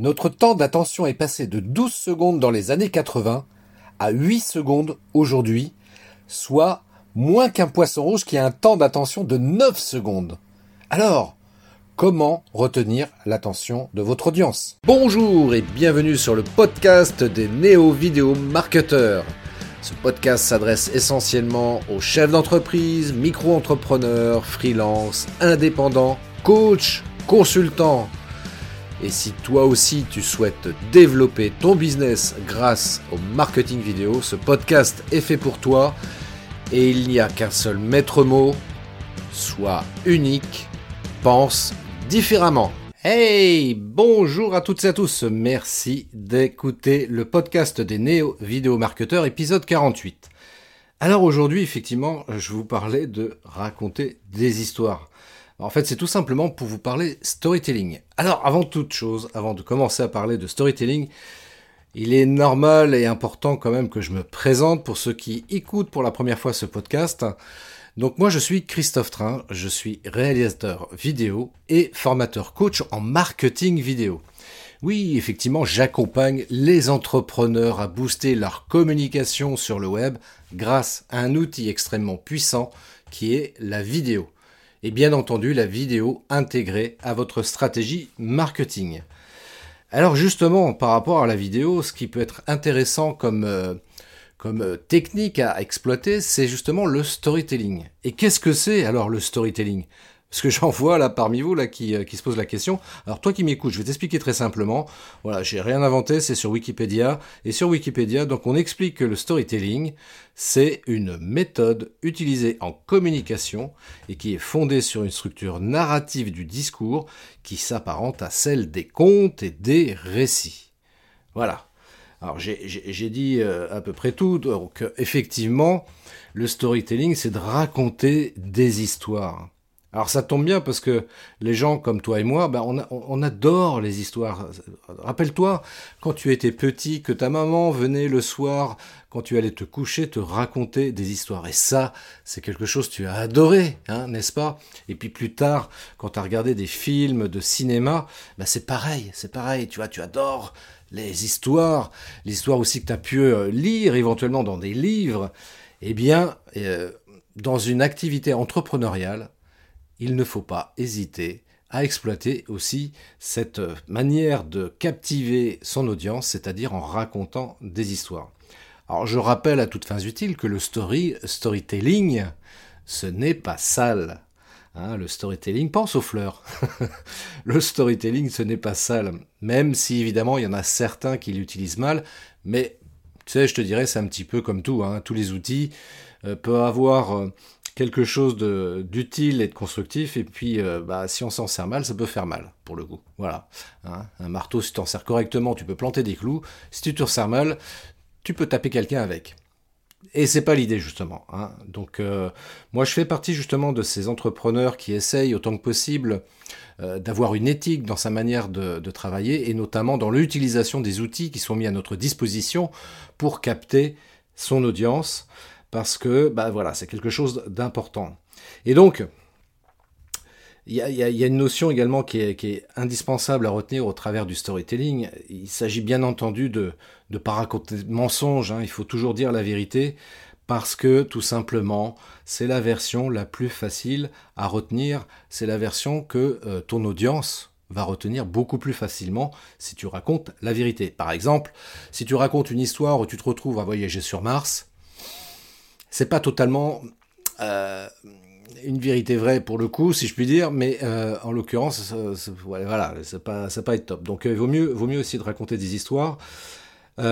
Notre temps d'attention est passé de 12 secondes dans les années 80 à 8 secondes aujourd'hui, soit moins qu'un poisson rouge qui a un temps d'attention de 9 secondes. Alors, comment retenir l'attention de votre audience? Bonjour et bienvenue sur le podcast des néo-vidéo marketeurs. Ce podcast s'adresse essentiellement aux chefs d'entreprise, micro-entrepreneurs, freelance, indépendants, coachs, consultants. Et si toi aussi tu souhaites développer ton business grâce au marketing vidéo, ce podcast est fait pour toi et il n'y a qu'un seul maître mot, sois unique, pense différemment. Hey, bonjour à toutes et à tous. Merci d'écouter le podcast des néo vidéo marketeurs épisode 48. Alors aujourd'hui, effectivement, je vous parlais de raconter des histoires. En fait, c'est tout simplement pour vous parler storytelling. Alors, avant toute chose, avant de commencer à parler de storytelling, il est normal et important quand même que je me présente pour ceux qui écoutent pour la première fois ce podcast. Donc moi je suis Christophe Train, je suis réalisateur vidéo et formateur coach en marketing vidéo. Oui, effectivement, j'accompagne les entrepreneurs à booster leur communication sur le web grâce à un outil extrêmement puissant qui est la vidéo et bien entendu la vidéo intégrée à votre stratégie marketing. Alors justement, par rapport à la vidéo, ce qui peut être intéressant comme, euh, euh, technique à exploiter, c'est justement le storytelling. Et qu'est-ce que c'est alors le storytelling? Parce que j'en vois là parmi vous là qui, euh, qui se pose la question. Alors toi qui m'écoutes, je vais t'expliquer très simplement. Voilà, j'ai rien inventé, c'est sur Wikipédia. Et sur Wikipédia, donc on explique que le storytelling, c'est une méthode utilisée en communication et qui est fondée sur une structure narrative du discours qui s'apparente à celle des contes et des récits. Voilà. Alors j'ai dit euh, à peu près tout. Donc effectivement, le storytelling, c'est de raconter des histoires. Alors ça tombe bien parce que les gens comme toi et moi, ben on, adore les histoires. Rappelle-toi quand tu étais petit que ta maman venait le soir, quand tu allais te coucher, te raconter des histoires. Et ça, c'est quelque chose que tu as adoré, hein, n'est-ce pas? Et puis plus tard, quand tu as regardé des films de cinéma, ben c'est pareil, c'est pareil, tu vois, tu adores les histoires, l'histoire aussi que tu as pu euh, lire éventuellement dans des livres. Eh bien, euh, dans une activité entrepreneuriale, il ne faut pas hésiter à exploiter aussi cette manière de captiver son audience, c'est-à-dire en racontant des histoires. Alors je rappelle à toutes fins utiles que le story, storytelling, ce n'est pas sale. Hein, le storytelling, pense aux fleurs. le storytelling, ce n'est pas sale. Même si évidemment il y en a certains qui l'utilisent mal, mais tu sais, je te dirais, c'est un petit peu comme tout. Hein. tous les outils euh, peuvent avoir euh, quelque chose d'utile et de constructif, et puis euh, bah, si on s'en sert mal, ça peut faire mal, pour le coup. Voilà. Hein. un marteau, si tu t'en sers correctement, tu peux planter des clous. Si tu te sers mal, tu peux taper quelqu'un avec. Et c'est pas l'idée justement. Hein. Donc euh, moi je fais partie justement de ces entrepreneurs qui essayent autant que possible euh, d'avoir une éthique dans sa manière de, de travailler et notamment dans l'utilisation des outils qui sont mis à notre disposition pour capter son audience parce que bah voilà, c'est quelque chose d'important. Et donc, il y, a, une notion également qui est, indispensable à retenir au travers du storytelling. Il s'agit bien entendu de ne pas raconter de mensonges, hein. il faut toujours dire la vérité, parce que tout simplement, c'est la version la plus facile à retenir, c'est la version que euh, ton audience va retenir beaucoup plus facilement si tu racontes la vérité. Par exemple, si tu racontes une histoire où tu te retrouves à voyager sur Mars, c'est pas totalement euh, une vérité vraie pour le coup, si je puis dire, mais euh, en l'occurrence, voilà, c'est pas, ça pas être top. Donc, il euh, vaut mieux, vaut mieux aussi de raconter des histoires. Il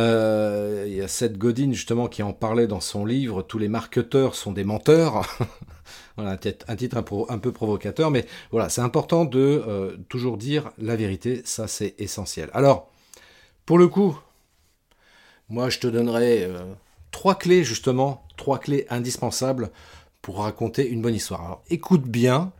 y a Seth Godin justement qui en parlait dans son livre Tous les marketeurs sont des menteurs. voilà, un titre un, peu provocateur, mais voilà, c'est important de toujours dire la vérité, ça c'est essentiel. Alors, pour le coup, moi je te donnerai trois clés justement trois clés indispensables pour raconter une bonne histoire. Alors écoute bien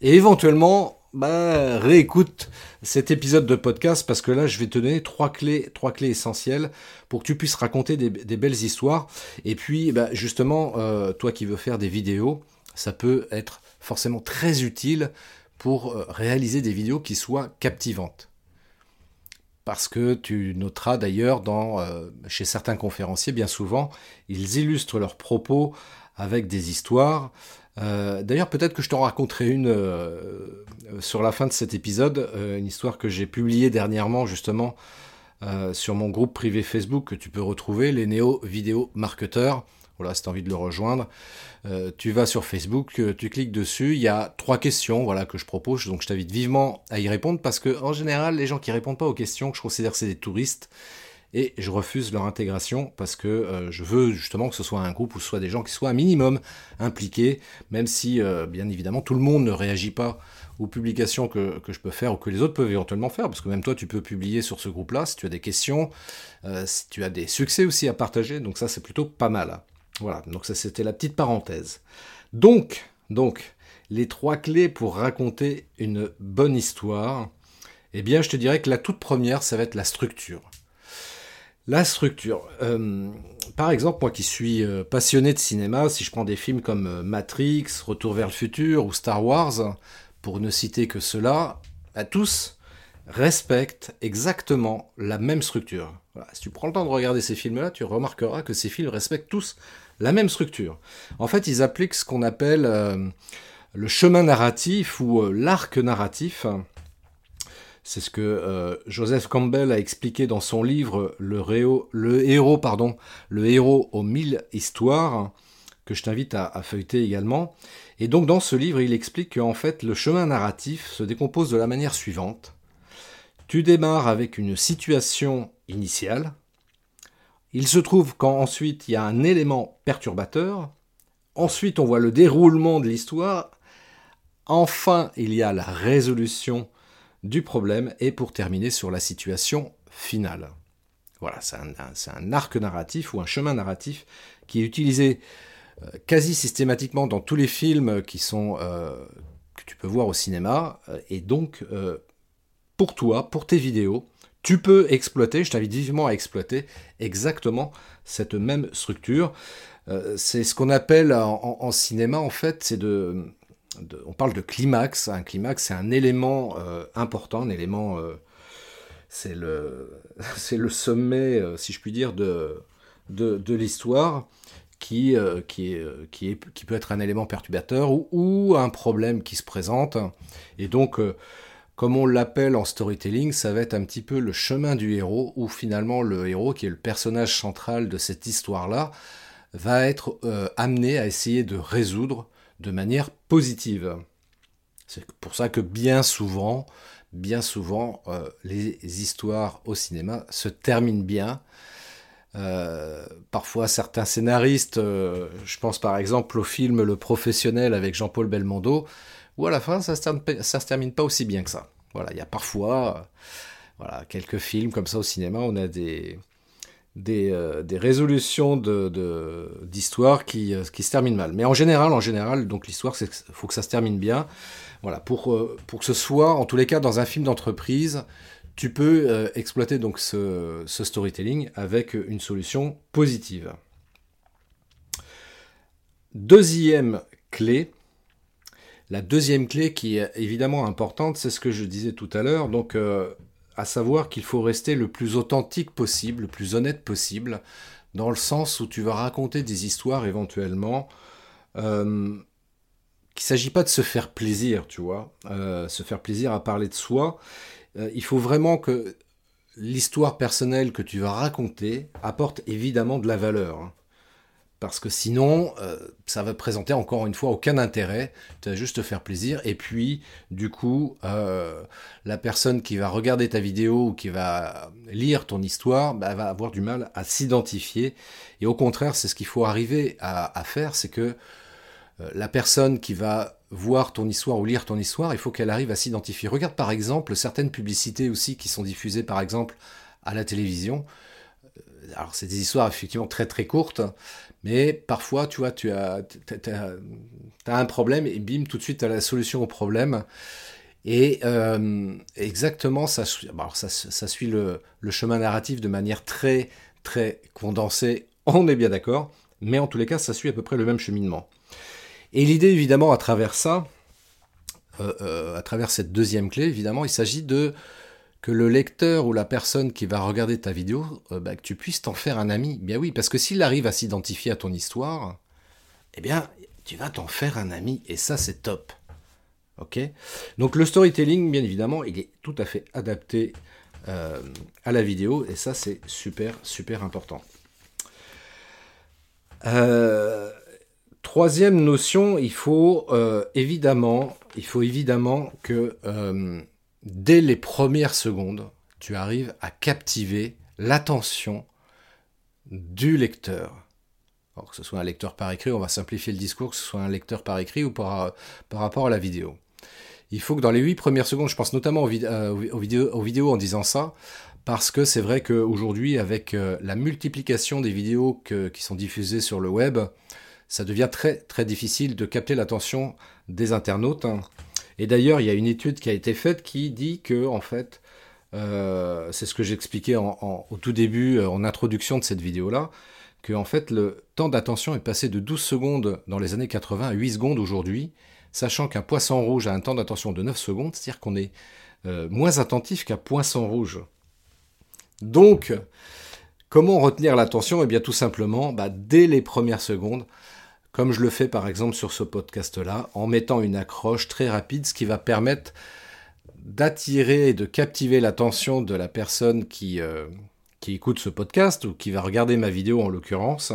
et éventuellement bah, réécoute cet épisode de podcast parce que là je vais te donner trois clés, trois clés essentielles pour que tu puisses raconter des, belles histoires. Et puis bah, justement, euh, toi qui veux faire des vidéos, ça peut être forcément très utile pour euh, réaliser des vidéos qui soient captivantes. Parce que tu noteras d'ailleurs dans chez certains conférenciers bien souvent ils illustrent leurs propos avec des histoires. d'ailleurs peut-être que je t'en raconterai une sur la fin de cet épisode, une histoire que j'ai publiée dernièrement justement sur mon groupe privé Facebook que tu peux retrouver, les néo vidéo marketeurs. Voilà, si tu as envie de le rejoindre, euh, tu vas sur Facebook, euh, tu cliques dessus, il y a trois questions voilà, que je propose, donc je t'invite vivement à y répondre parce que en général, les gens qui répondent pas aux questions, je considère que c'est des touristes et je refuse leur intégration parce que euh, je veux justement que ce soit un groupe ce soit des gens qui soient un minimum impliqués, même si bien évidemment tout le monde ne réagit pas aux publications que, que, je peux faire ou que les autres peuvent éventuellement faire, parce que même toi tu peux publier sur ce groupe-là si tu as des questions, si tu as des succès aussi à partager, donc ça c'est plutôt pas mal. Voilà, donc ça c'était la petite parenthèse. Donc, donc, les trois clés pour raconter une bonne histoire, eh bien je te dirais que la toute première, ça va être la structure. La structure. Euh, par exemple, moi qui suis euh, passionné de cinéma, si je prends des films comme euh, Matrix, Retour vers le futur ou Star Wars, pour ne citer que cela, à tous respectent exactement la même structure. Si tu prends le temps de regarder ces films-là, tu remarqueras que ces films respectent tous la même structure. En fait, ils appliquent ce qu'on appelle euh, le chemin narratif ou euh, l'arc narratif. C'est ce que euh, Joseph Campbell a expliqué dans son livre Le, héros, le héros aux mille histoires, que je t'invite à, à, feuilleter également. Et donc dans ce livre, il explique qu'en fait le chemin narratif se décompose de la manière suivante. Tu démarres avec une situation initiale, il se trouve qu'ensuite il y a un élément perturbateur, ensuite on voit le déroulement de l'histoire, enfin il y a la résolution du problème et pour terminer sur la situation finale. Voilà, c'est un, arc narratif ou un chemin narratif qui est utilisé euh, quasi systématiquement dans tous les films euh, que tu peux voir au cinéma euh, et donc pour toi, pour tes vidéos, tu peux exploiter, je t'invite vivement à exploiter exactement cette même structure. Euh, c'est ce qu'on appelle en, cinéma, en fait, c'est de, On parle de climax. Un climax, c'est un élément euh, important, un élément. Euh, c'est le, le sommet, si je puis dire, de, de, l'histoire. Qui, qui, est, qui, est, qui peut être un élément perturbateur ou, ou, un problème qui se présente. Et donc, comme on l'appelle en storytelling, ça va être un petit peu le chemin du héros, où finalement le héros, qui est le personnage central de cette histoire-là, va être euh, amené à essayer de résoudre de manière positive. C'est pour ça que bien souvent, bien souvent, euh, les histoires au cinéma se terminent bien. Euh, parfois, certains scénaristes, je pense par exemple au film Le Professionnel avec Jean-Paul Belmondo, ou à la fin, ça ne se, termine pas aussi bien que ça. Voilà, il y a parfois euh, voilà, quelques films comme ça au cinéma, on a des, des, euh, résolutions d'histoire euh, qui se terminent mal. Mais en général, en général, donc l'histoire, il faut que ça se termine bien. Voilà, pour, pour que ce soit, en tous les cas, dans un film d'entreprise, tu peux exploiter donc ce storytelling avec une solution positive. Deuxième clé, la deuxième clé qui est évidemment importante, c'est ce que je disais tout à l'heure, donc euh, à savoir qu'il faut rester le plus authentique possible, le plus honnête possible, dans le sens où tu vas raconter des histoires éventuellement. Euh, qu'il ne s'agit pas de se faire plaisir, tu vois, euh, se faire plaisir à parler de soi. il faut vraiment que l'histoire personnelle que tu vas raconter apporte évidemment de la valeur. Hein parce que sinon, euh, ça va présenter encore une fois aucun intérêt, tu vas juste te faire plaisir, et puis, du coup, euh, la personne qui va regarder ta vidéo ou qui va lire ton histoire, bah, va avoir du mal à s'identifier, et au contraire, c'est ce qu'il faut arriver à, faire, c'est que euh, la personne qui va voir ton histoire ou lire ton histoire, il faut qu'elle arrive à s'identifier. Regarde par exemple certaines publicités aussi qui sont diffusées par exemple à la télévision. Alors c'est des histoires effectivement très très courtes, mais parfois, tu vois, tu as, un problème et bim, tout de suite, tu as la solution au problème. Et euh, exactement, ça, ça suit le, le, chemin narratif de manière très, très condensée, on est bien d'accord, mais en tous les cas, ça suit à peu près le même cheminement. Et l'idée, évidemment, à travers ça, euh, euh, à travers cette deuxième clé, évidemment, il s'agit de que le lecteur ou la personne qui va regarder ta vidéo, euh, bah, que tu puisses t'en faire un ami. Bien oui, parce que s'il arrive à s'identifier à ton histoire, eh bien, tu vas t'en faire un ami, et ça, c'est top. Ok? Donc le storytelling, bien évidemment, il est tout à fait adapté euh, à la vidéo, et ça, c'est super, super important. Euh, troisième notion, il faut évidemment, il faut évidemment que dès les premières secondes, tu arrives à captiver l'attention du lecteur. Alors que ce soit un lecteur par écrit, on va simplifier le discours, que ce soit un lecteur par écrit ou par, rapport à la vidéo. Il faut que dans les huit premières secondes, je pense notamment aux, euh, vidéos, en disant ça, parce que c'est vrai qu'aujourd'hui, avec euh, la multiplication des vidéos qui sont diffusées sur le web, ça devient très très difficile de capter l'attention des internautes. Hein. Et d'ailleurs, il y a une étude qui a été faite qui dit que, en fait, euh, c'est ce que j'expliquais au tout début, euh, en introduction de cette vidéo-là, que en fait, le temps d'attention est passé de 12 secondes dans les années 80 à 8 secondes aujourd'hui, sachant qu'un poisson rouge a un temps d'attention de 9 secondes, c'est-à-dire qu'on est, euh, moins attentif qu'un poisson rouge. Donc, comment retenir l'attention? Eh bien, tout simplement, bah, dès les premières secondes, comme je le fais par exemple sur ce podcast-là, en mettant une accroche très rapide, ce qui va permettre d'attirer et de captiver l'attention de la personne qui, euh, qui écoute ce podcast ou qui va regarder ma vidéo en l'occurrence.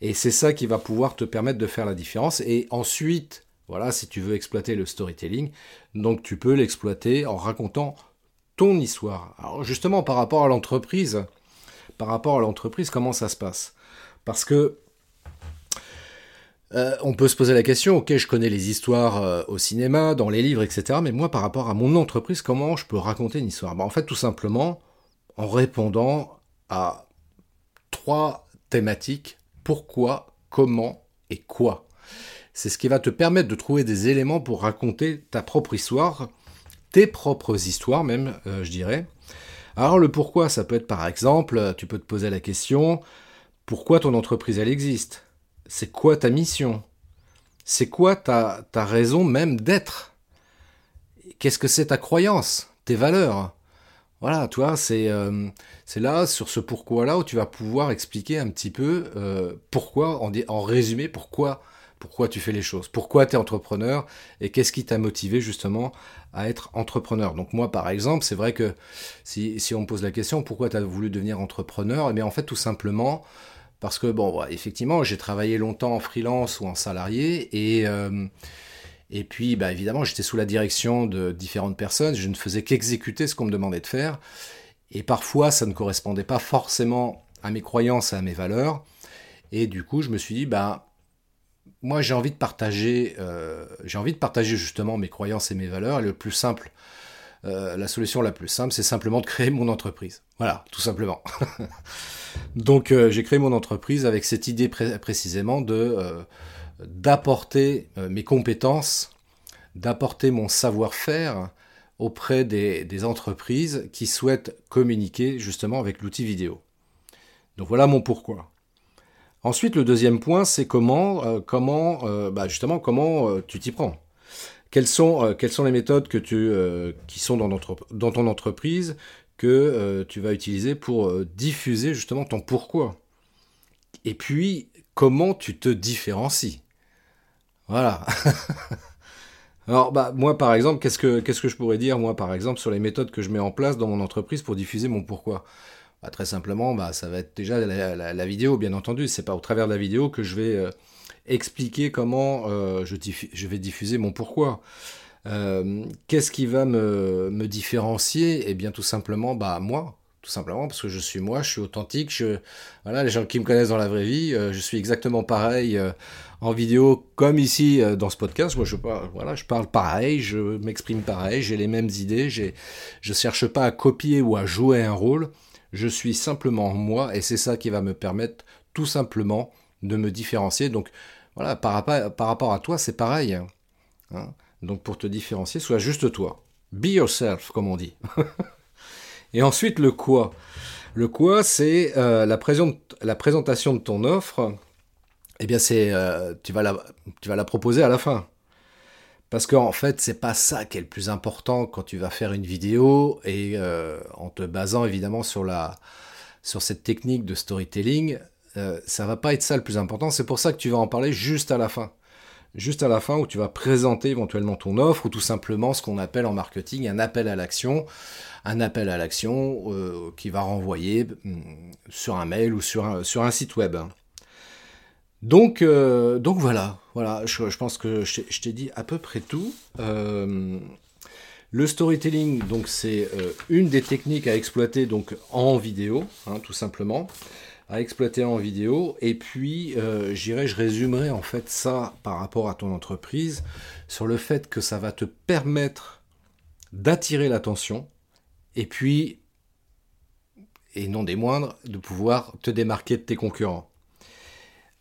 Et c'est ça qui va pouvoir te permettre de faire la différence. Et ensuite, voilà, si tu veux exploiter le storytelling, donc tu peux l'exploiter en racontant ton histoire. Alors justement, par rapport à l'entreprise, par rapport à l'entreprise, comment ça se passe? Parce que euh, on peut se poser la question, ok, je connais les histoires euh, au cinéma, dans les livres, etc. Mais moi, par rapport à mon entreprise, comment je peux raconter une histoire? Bah, En fait, tout simplement, en répondant à trois thématiques, pourquoi, comment et quoi? C'est ce qui va te permettre de trouver des éléments pour raconter ta propre histoire, tes propres histoires même, euh, je dirais. Alors le pourquoi, ça peut être par exemple, tu peux te poser la question, pourquoi ton entreprise elle existe? C'est quoi ta mission? C'est quoi ta, raison même d'être? Qu'est-ce que c'est ta croyance? Tes valeurs? Voilà, toi, c'est euh, c'est là, sur ce pourquoi-là, où tu vas pouvoir expliquer un petit peu euh, pourquoi, en, résumé, pourquoi, pourquoi tu fais les choses, pourquoi tu es entrepreneur, et qu'est-ce qui t'a motivé justement à être entrepreneur? Donc moi, par exemple, c'est vrai que si, si on me pose la question, pourquoi tu as voulu devenir entrepreneur, eh bien en fait, tout simplement, parce que, bon, effectivement, j'ai travaillé longtemps en freelance ou en salarié, et, euh, et puis, bah, évidemment, j'étais sous la direction de différentes personnes, je ne faisais qu'exécuter ce qu'on me demandait de faire, et parfois, ça ne correspondait pas forcément à mes croyances et à mes valeurs, et du coup, je me suis dit, bah, moi, j'ai envie de partager, euh, j'ai envie de partager justement mes croyances et mes valeurs, et le plus simple, euh, la solution la plus simple, c'est simplement de créer mon entreprise. Voilà, tout simplement. Donc euh, j'ai créé mon entreprise avec cette idée précisément euh, d'apporter mes compétences, d'apporter mon savoir-faire auprès des, entreprises qui souhaitent communiquer justement avec l'outil vidéo. Donc voilà mon pourquoi. Ensuite, le deuxième point, c'est comment, comment, bah, justement, comment tu t'y prends. Quelles sont, quelles sont les méthodes tu, qui sont dans, ton entreprise que euh, tu vas utiliser pour euh, diffuser justement ton pourquoi? Et puis, comment tu te différencies? Voilà. Alors, bah, moi, par exemple, qu'est-ce que, je pourrais dire, moi, par exemple, sur les méthodes que je mets en place dans mon entreprise pour diffuser mon pourquoi? Bah, Très simplement, bah, ça va être déjà la, vidéo, bien entendu. C'est pas au travers de la vidéo que je vais euh, expliquer comment je, je, vais diffuser mon pourquoi. Euh, qu'est-ce qui va me, différencier? Eh bien, tout simplement, bah moi, tout simplement parce que je suis moi, je suis authentique. Je, voilà, les gens qui me connaissent dans la vraie vie, euh, je suis exactement pareil euh, en vidéo comme ici dans ce podcast. Moi, je parle, voilà, je parle pareil, je m'exprime pareil, j'ai les mêmes idées. J'ai, je cherche pas à copier ou à jouer un rôle. Je suis simplement moi, et c'est ça qui va me permettre tout simplement de me différencier. Donc, voilà, par, par rapport à toi, c'est pareil. Hein. Donc pour te différencier, sois juste toi. Be yourself, comme on dit. Et ensuite, le quoi. Le quoi, c'est euh, la, présentation de ton offre. Eh bien, c'est euh, tu, vas la, tu vas la proposer à la fin. Parce qu'en fait, c'est pas ça qui est le plus important quand tu vas faire une vidéo et euh, en te basant évidemment sur la sur cette technique de storytelling, euh, ça va pas être ça le plus important. C'est pour ça que tu vas en parler juste à la fin. Juste à la fin où tu vas présenter éventuellement ton offre ou tout simplement ce qu'on appelle en marketing un appel à l'action. Un appel à l'action euh, qui va renvoyer mm, sur un mail ou sur un, site web. Donc, euh, voilà, je, pense que je, t'ai dit à peu près tout. Le storytelling, donc c'est une des techniques à exploiter donc en vidéo, hein, tout simplement, à exploiter en vidéo. Et puis, j'irai, je résumerai en fait ça par rapport à ton entreprise sur le fait que ça va te permettre d'attirer l'attention et puis, et non des moindres, de pouvoir te démarquer de tes concurrents.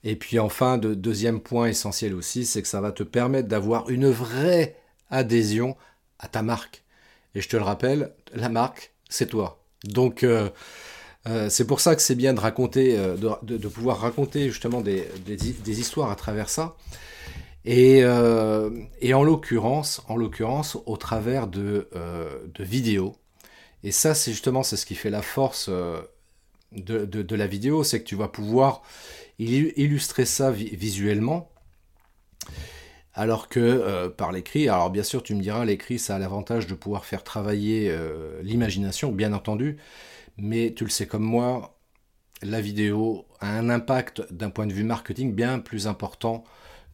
Et puis enfin, de, deuxième point essentiel aussi, c'est que ça va te permettre d'avoir une vraie adhésion à ta marque. Et je te le rappelle, la marque, c'est toi. Donc euh, euh, c'est pour ça que c'est bien de raconter, euh, de, pouvoir raconter justement des, histoires à travers ça. Et, en l'occurrence, en l'occurrence, au travers de, vidéos. Et ça, c'est justement ce qui fait la force de, la vidéo, c'est que tu vas pouvoir illustrer ça visuellement. Alors que euh, par l'écrit, alors bien sûr tu me diras, l'écrit ça a l'avantage de pouvoir faire travailler euh, l'imagination, bien entendu, mais tu le sais comme moi, la vidéo a un impact d'un point de vue marketing bien plus important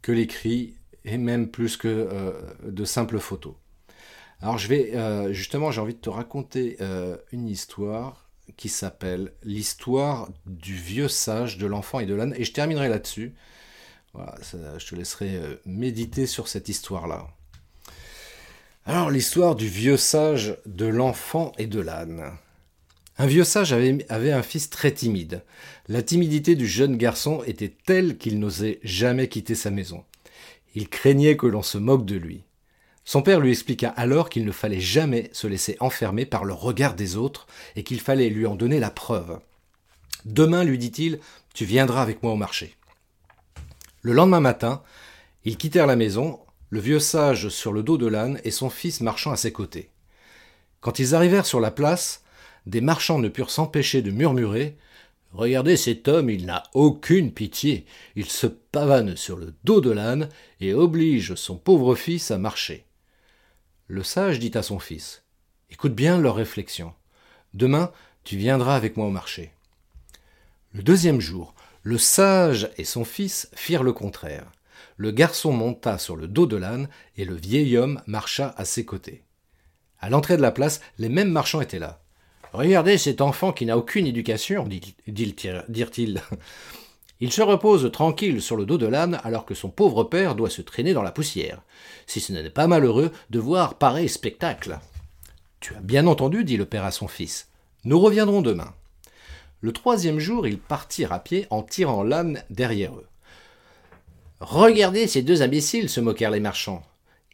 que l'écrit et même plus que euh, de simples photos. Alors je vais justement, j'ai envie de te raconter une histoire qui s'appelle L'histoire du vieux sage de l'enfant et de l'âne. Et je terminerai là-dessus. Voilà, je te laisserai euh, méditer sur cette histoire-là. Alors, l'histoire du vieux sage de l'enfant et de l'âne. Un vieux sage avait, un fils très timide. La timidité du jeune garçon était telle qu'il n'osait jamais quitter sa maison. Il craignait que l'on se moque de lui. Son père lui expliqua alors qu'il ne fallait jamais se laisser enfermer par le regard des autres et qu'il fallait lui en donner la preuve. Demain, lui dit-il, tu viendras avec moi au marché. Le lendemain matin, ils quittèrent la maison, le vieux sage sur le dos de l'âne et son fils marchant à ses côtés. Quand ils arrivèrent sur la place, des marchands ne purent s'empêcher de murmurer Regardez cet homme, il n'a aucune pitié. Il se pavane sur le dos de l'âne et oblige son pauvre fils à marcher. Le sage dit à son fils Écoute bien leurs réflexions. Demain, tu viendras avec moi au marché. Le deuxième jour, le sage et son fils firent le contraire. Le garçon monta sur le dos de l'âne et le vieil homme marcha à ses côtés. À l'entrée de la place, les mêmes marchands étaient là. Regardez cet enfant qui n'a aucune éducation, dirent-ils. Il se repose tranquille sur le dos de l'âne alors que son pauvre père doit se traîner dans la poussière. Si ce n'est pas malheureux de voir pareil spectacle. Tu as bien entendu, dit le père à son fils. Nous reviendrons demain. Le troisième jour, ils partirent à pied en tirant l'âne derrière eux. Regardez ces deux imbéciles, se moquèrent les marchands.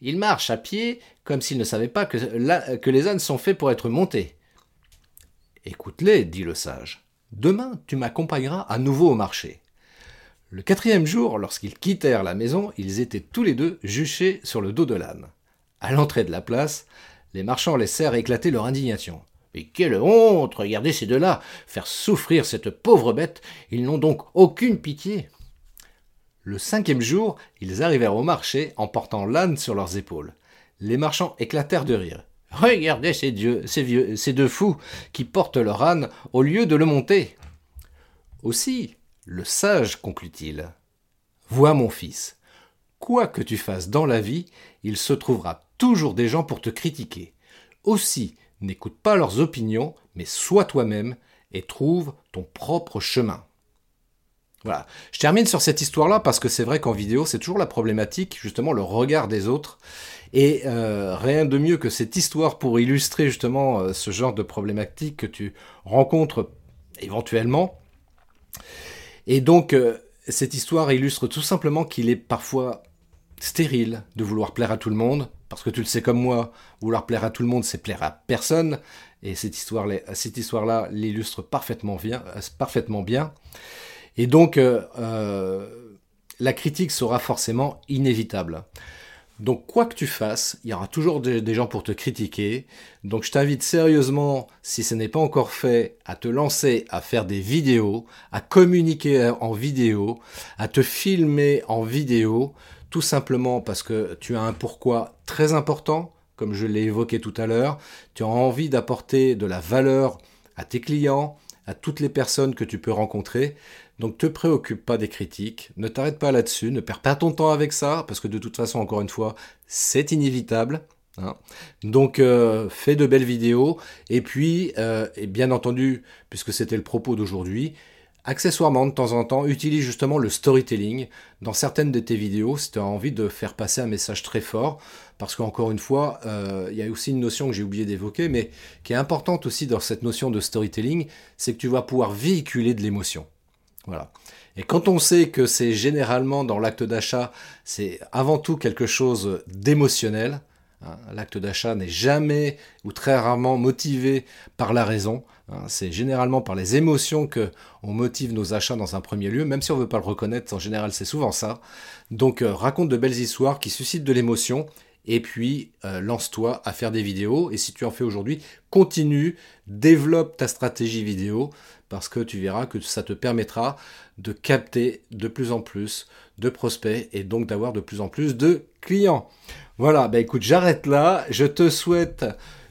Ils marchent à pied comme s'ils ne savaient pas que, que les ânes sont faits pour être montés. Écoute-les, dit le sage. Demain, tu m'accompagneras à nouveau au marché. Le quatrième jour, lorsqu'ils quittèrent la maison, ils étaient tous les deux juchés sur le dos de l'âne. À l'entrée de la place, les marchands laissèrent éclater leur indignation. Mais quelle honte Regardez ces deux-là Faire souffrir cette pauvre bête Ils n'ont donc aucune pitié Le cinquième jour, ils arrivèrent au marché en portant l'âne sur leurs épaules. Les marchands éclatèrent de rire. Regardez ces, dieux, ces, vieux, ces deux fous qui portent leur âne au lieu de le monter. Aussi, le sage, conclut-il. Vois mon fils, quoi que tu fasses dans la vie, il se trouvera toujours des gens pour te critiquer. Aussi, n'écoute pas leurs opinions, mais sois toi-même et trouve ton propre chemin. Voilà. Je termine sur cette histoire-là parce que c'est vrai qu'en vidéo, c'est toujours la problématique, justement, le regard des autres. Et euh, rien de mieux que cette histoire pour illustrer justement euh, ce genre de problématique que tu rencontres éventuellement. Et donc, euh, cette histoire illustre tout simplement qu'il est parfois stérile de vouloir plaire à tout le monde, parce que tu le sais comme moi, vouloir plaire à tout le monde, c'est plaire à personne, et cette histoire-là l'illustre parfaitement bien. Et donc, euh, la critique sera forcément inévitable. Donc quoi que tu fasses, il y aura toujours des, gens pour te critiquer. Donc je t'invite sérieusement, si ce n'est pas encore fait, à te lancer à faire des vidéos, à communiquer en vidéo, à te filmer en vidéo, tout simplement parce que tu as un pourquoi très important, comme je l'ai évoqué tout à l'heure. Tu as envie d'apporter de la valeur à tes clients, à toutes les personnes que tu peux rencontrer. Donc te préoccupe pas des critiques, ne t'arrête pas là-dessus, ne perds pas ton temps avec ça, parce que de toute façon, encore une fois, c'est inévitable. Hein. Donc euh, fais de belles vidéos, et puis, euh, et bien entendu, puisque c'était le propos d'aujourd'hui, accessoirement, de temps en temps, utilise justement le storytelling dans certaines de tes vidéos si tu as envie de faire passer un message très fort. Parce qu'encore une fois, euh, il y a aussi une notion que j'ai oublié d'évoquer, mais qui est importante aussi dans cette notion de storytelling, c'est que tu vas pouvoir véhiculer de l'émotion. Voilà. Et quand on sait que c'est généralement dans l'acte d'achat, c'est avant tout quelque chose d'émotionnel. Hein, l'acte d'achat n'est jamais ou très rarement motivé par la raison. Hein, c'est généralement par les émotions que on motive nos achats dans un premier lieu, même si on veut pas le reconnaître. En général, c'est souvent ça. Donc, euh, raconte de belles histoires qui suscitent de l'émotion et puis euh, lance-toi à faire des vidéos. Et si tu en fais aujourd'hui, continue, développe ta stratégie vidéo parce que tu verras que ça te permettra de capter de plus en plus de prospects et donc d'avoir de plus en plus de clients. Voilà, bah écoute, j'arrête là. Je te souhaite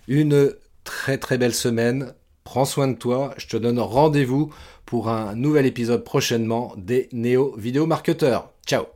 une très très belle semaine. Prends soin de toi. Je te donne rendez-vous pour un nouvel épisode prochainement des Néo Vidéo Marketeurs. Ciao